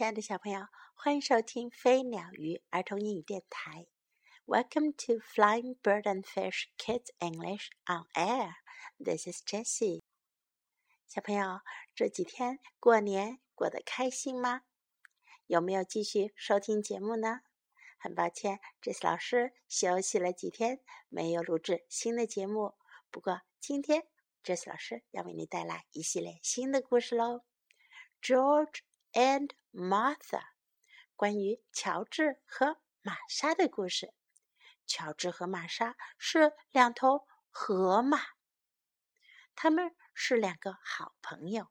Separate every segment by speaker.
Speaker 1: 亲爱的小朋友，欢迎收听飞鸟鱼儿童英语电台。Welcome to Flying Bird and Fish Kids English on Air. This is Jessie. 小朋友，这几天过年过得开心吗？有没有继续收听节目呢？很抱歉，Jessie 老师休息了几天，没有录制新的节目。不过今天，Jessie 老师要为你带来一系列新的故事喽。George and Martha，关于乔治和玛莎的故事。乔治和玛莎是两头河马，他们是两个好朋友。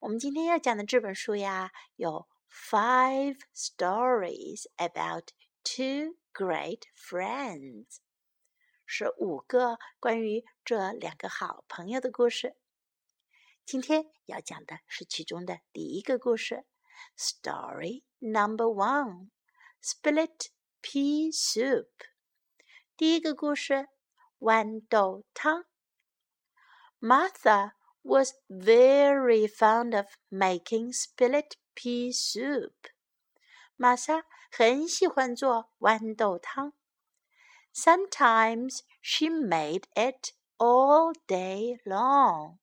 Speaker 1: 我们今天要讲的这本书呀，有 Five Stories about Two Great Friends，是五个关于这两个好朋友的故事。今天要讲的是其中的第一个故事。Story number one: Split Pea Soup。第一个故事：豌豆汤。Martha was very fond of making split pea soup。玛莎很喜欢做豌豆汤。Sometimes she made it all day long。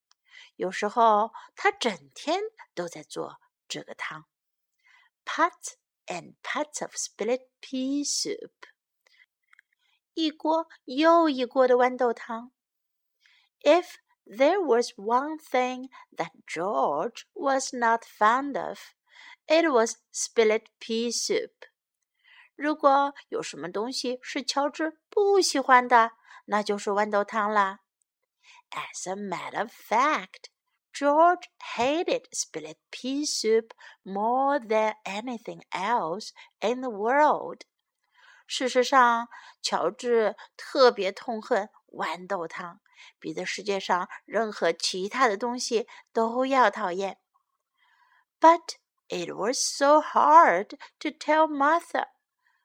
Speaker 1: 有时候她整天都在做 这个汤。pots and pots of split pea soup，一锅又一锅的豌豆汤。If there was one thing that George was not fond of, it was split pea soup. 如果有什么东西是乔治不喜欢的，那就是豌豆汤啦。As a matter of fact, George hated split pea soup more than anything else in the world. 事实上，乔治特别痛恨豌豆汤，比这世界上任何其他的东西都要讨厌。But it was so hard to tell Martha.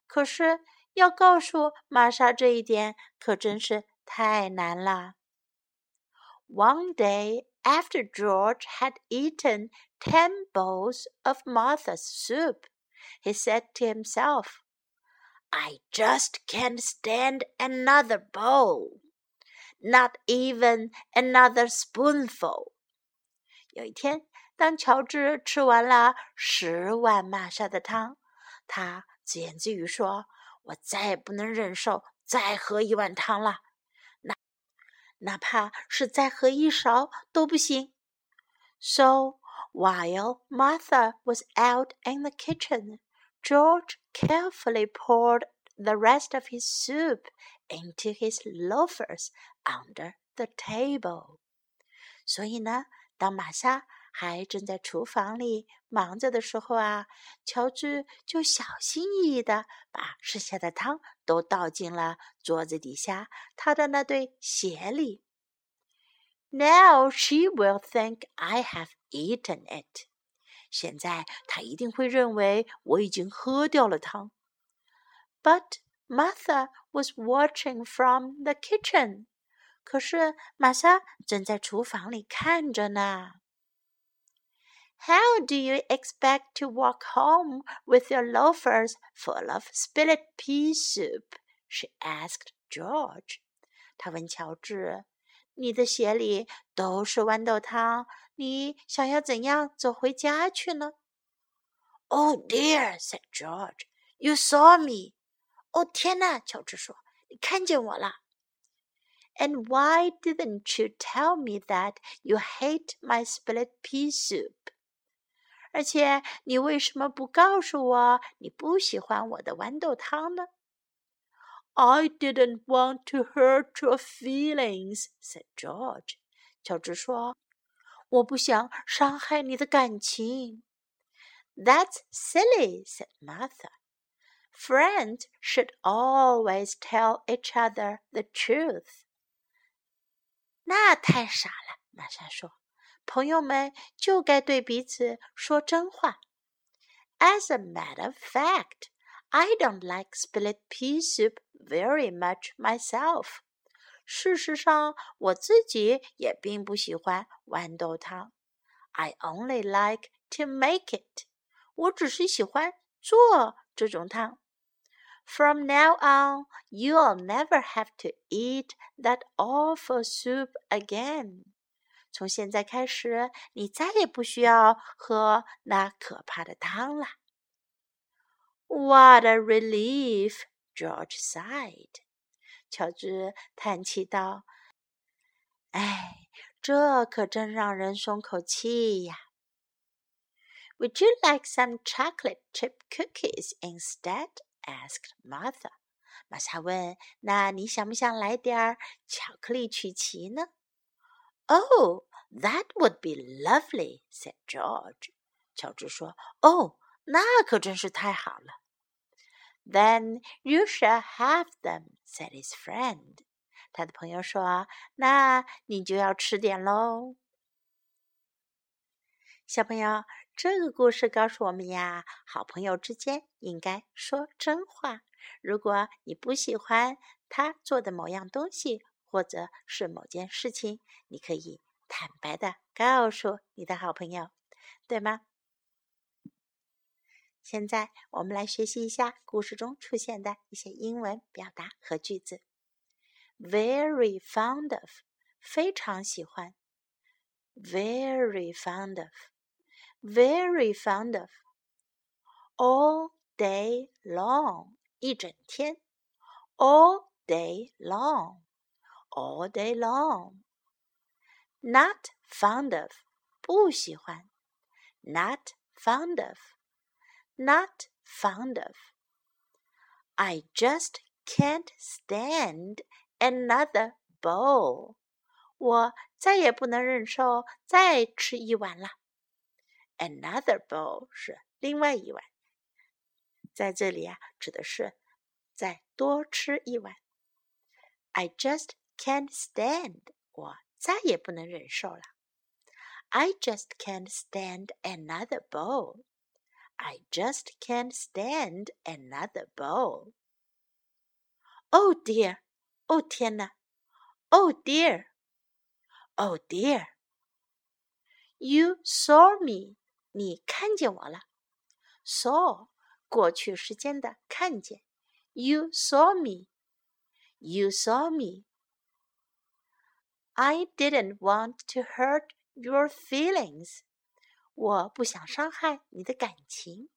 Speaker 1: 可是要告诉玛莎这一点，可真是太难了。One day after George had eaten ten bowls of Martha's soup, he said to himself, I just can't stand another bowl, not even another spoonful. 有一天，当乔治吃完了十碗玛莎的汤，他自言自语说：“我再也不能忍受再喝一碗汤了。” 哪怕是再喝一勺都不行。So while Martha was out in the kitchen, George carefully poured the rest of his soup into his loafers under the table. 所以呢，当玛莎 还正在厨房里忙着的时候啊，乔治就小心翼翼地把剩下的汤都倒进了桌子底下他的那对鞋里。Now she will think I have eaten it。现在她一定会认为我已经喝掉了汤。But Martha was watching from the kitchen。可是玛莎正在厨房里看着呢。How do you expect to walk home with your loafers full of split pea soup? she asked George. 她问乔治：“你的鞋里都是豌豆汤，你想要怎样走回家去呢？”“Oh dear,” said George. “You saw me.” oh, “哦天哪！”乔治说，“你看见我了。” And why didn't you tell me that you hate my split pea soup? 而且你为什么不告诉我你不喜欢我的豌豆汤呢？I didn't want to hurt your feelings," said George. 乔治说：“我不想伤害你的感情。” That's silly," said Martha. Friends should always tell each other the truth. 那太傻了，玛莎说。朋友们就该对彼此说真话。As a matter of fact, I don't like split pea soup very much myself. 事实上，我自己也并不喜欢豌豆汤。I only like to make it. 我只是喜欢做这种汤。From now on, you'll never have to eat that awful soup again. 从现在开始，你再也不需要喝那可怕的汤了。What a relief! George sighed. 乔治叹气道：“哎，这可真让人松口气呀。” Would you like some chocolate chip cookies instead? asked Martha. 玛莎问：“那你想不想来点儿巧克力曲奇呢？” Oh, that would be lovely," said George. 乔治说：“哦，那可真是太好了。” Then you shall have them," said his friend. 他的朋友说：“那你就要吃点喽。”小朋友，这个故事告诉我们呀，好朋友之间应该说真话。如果你不喜欢他做的某样东西，或者是某件事情，你可以坦白的告诉你的好朋友，对吗？现在我们来学习一下故事中出现的一些英文表达和句子。Very fond of，非常喜欢。Very fond of，very fond of。All day long，一整天。All day long long，all day long。Not fond of，不喜欢。Not fond of。not fond of. I just can't stand another bowl. 我再也不能忍受再吃一碗了。Another bowl 是另外一碗，在这里啊，指的是再多吃一碗。I just can't stand，我再也不能忍受了。I just can't stand another bowl。I just can't stand another bowl. Oh dear! Oh 天哪！Oh dear! Oh dear! You saw me. 你看见我了。Saw 过去时间的看见。You saw me. You saw me. I didn't want to hurt your feelings. 我不想伤害你的感情。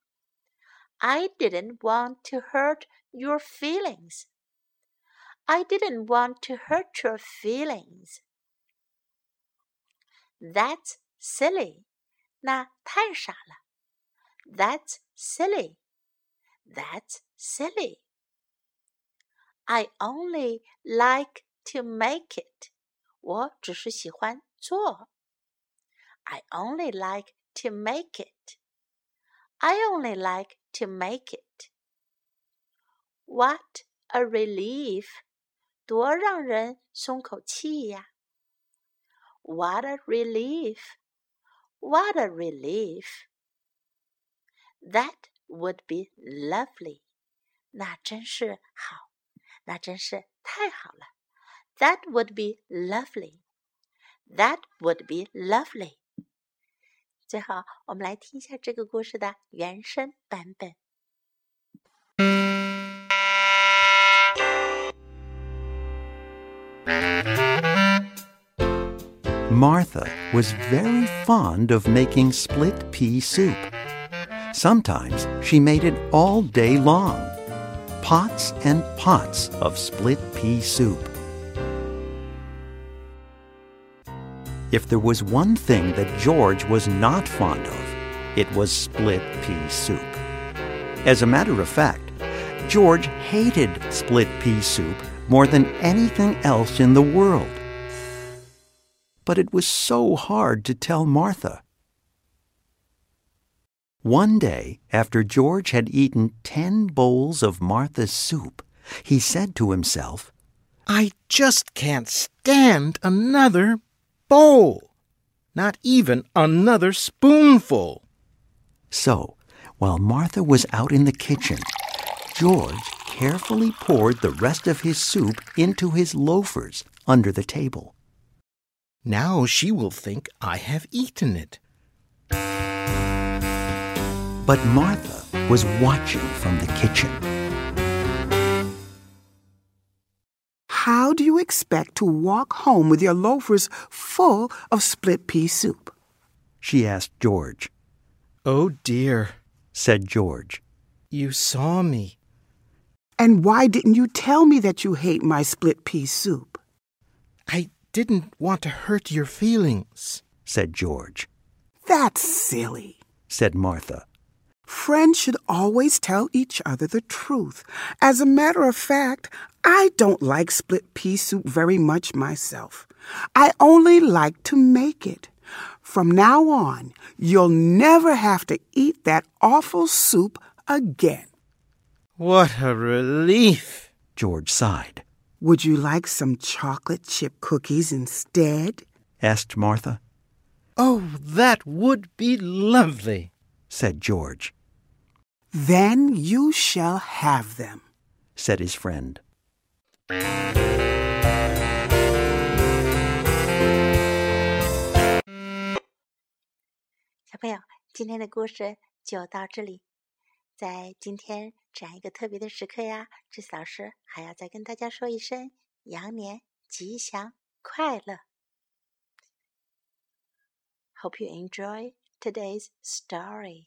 Speaker 1: I didn't want to hurt your feelings. I didn't want to hurt your feelings. That's silly. 那太傻了。That's silly. That's silly. I only like to make it. 我只是喜欢做。I only like to make it. I only like to make it. What a relief! 多让人松口气呀！What a relief! What a relief! That would be lovely. 那真是好，那真是太好了。 That would be lovely. That would be lovely. 最后，我们来听一下这个故事的原声版本。
Speaker 2: Martha was very fond of making split pea soup. Sometimes she made it all day long. Pots and pots of split pea soup. If there was one thing that George was not fond of, it was split pea soup. As a matter of fact, George hated split pea soup more than anything else in the world. But it was so hard to tell Martha. One day, after George had eaten ten bowls of Martha's soup, he said to himself,
Speaker 3: I just can't stand another bowl, not even another spoonful.
Speaker 2: So, while Martha was out in the kitchen, George carefully poured the rest of his soup into his loafers under the table.
Speaker 3: Now she will think I have eaten it.
Speaker 2: But Martha was watching from the kitchen.
Speaker 4: How do you expect to walk home with your loafers full of split pea soup?
Speaker 2: She asked George.
Speaker 3: Oh dear,
Speaker 2: Said George.
Speaker 3: you saw me.
Speaker 4: And why didn't you tell me that you hate my split pea soup?
Speaker 3: I didn't want to hurt your feelings.
Speaker 2: Said George.
Speaker 4: That's silly.
Speaker 2: Said Martha.
Speaker 4: Friends should always tell each other the truth. As a matter of fact, I don't like split pea soup very much myself. I only like to make it. From now on, you'll never have to eat that awful soup again.
Speaker 3: What a relief!
Speaker 2: George sighed.
Speaker 4: Would you like some chocolate chip cookies instead?
Speaker 2: Asked Martha.
Speaker 3: Oh, that would be lovely.
Speaker 2: Said George.
Speaker 4: Then you shall have them.
Speaker 2: Said his friend.
Speaker 1: 小朋友，今天的故事就到这里。在今天这样一个特别的时刻呀，这次老师还要再跟大家说一声羊年吉祥快乐。Hope you enjoy today's story.